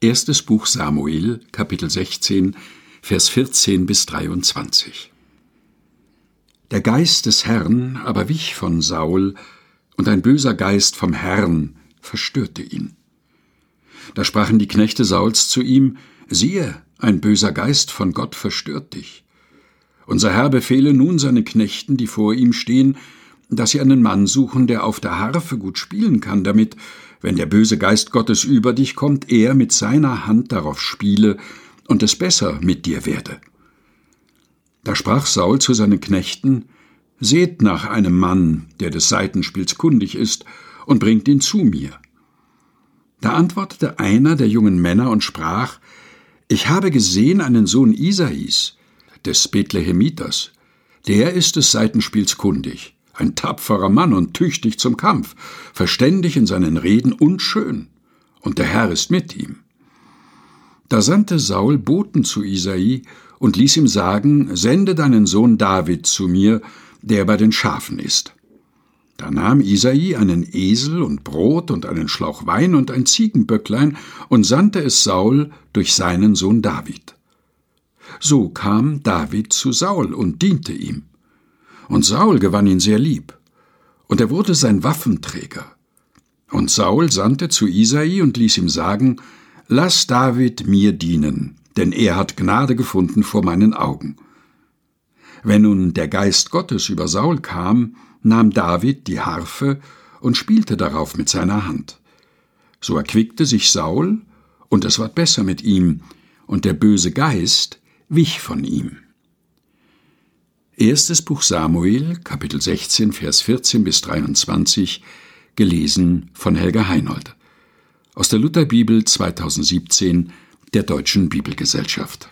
Erstes Buch Samuel, Kapitel 16, Vers 14 bis 23. Der Geist des Herrn aber wich von Saul, und ein böser Geist vom Herrn verstörte ihn. Da sprachen die Knechte Sauls zu ihm, siehe, ein böser Geist von Gott verstört dich. Unser Herr befehle nun seinen Knechten, die vor ihm stehen, dass sie einen Mann suchen, der auf der Harfe gut spielen kann, damit, wenn der böse Geist Gottes über dich kommt, er mit seiner Hand darauf spiele und es besser mit dir werde. Da sprach Saul zu seinen Knechten, Seht nach einem Mann, der des Seitenspiels kundig ist, und bringt ihn zu mir. Da antwortete einer der jungen Männer und sprach, Ich habe gesehen einen Sohn Isais, des Bethlehemiters. Der ist des Seitenspiels kundig, ein tapferer Mann und tüchtig zum Kampf, verständig in seinen Reden und schön. Und der Herr ist mit ihm. Da sandte Saul Boten zu Isai und ließ ihm sagen, Sende deinen Sohn David zu mir, der bei den Schafen ist. Da nahm Isai einen Esel und Brot und einen Schlauch Wein und ein Ziegenböcklein und sandte es Saul durch seinen Sohn David. So kam David zu Saul und diente ihm. Und Saul gewann ihn sehr lieb. Und er wurde sein Waffenträger. Und Saul sandte zu Isai und ließ ihm sagen, Lass David mir dienen, denn er hat Gnade gefunden vor meinen Augen. Wenn nun der Geist Gottes über Saul kam, nahm David die Harfe und spielte darauf mit seiner Hand. So erquickte sich Saul, und es ward besser mit ihm, und der böse Geist wich von ihm. Erstes Buch Samuel, Kapitel 16, Vers 14 bis 23, gelesen von Helga Heinold. Aus der Lutherbibel 2017 der Deutschen Bibelgesellschaft.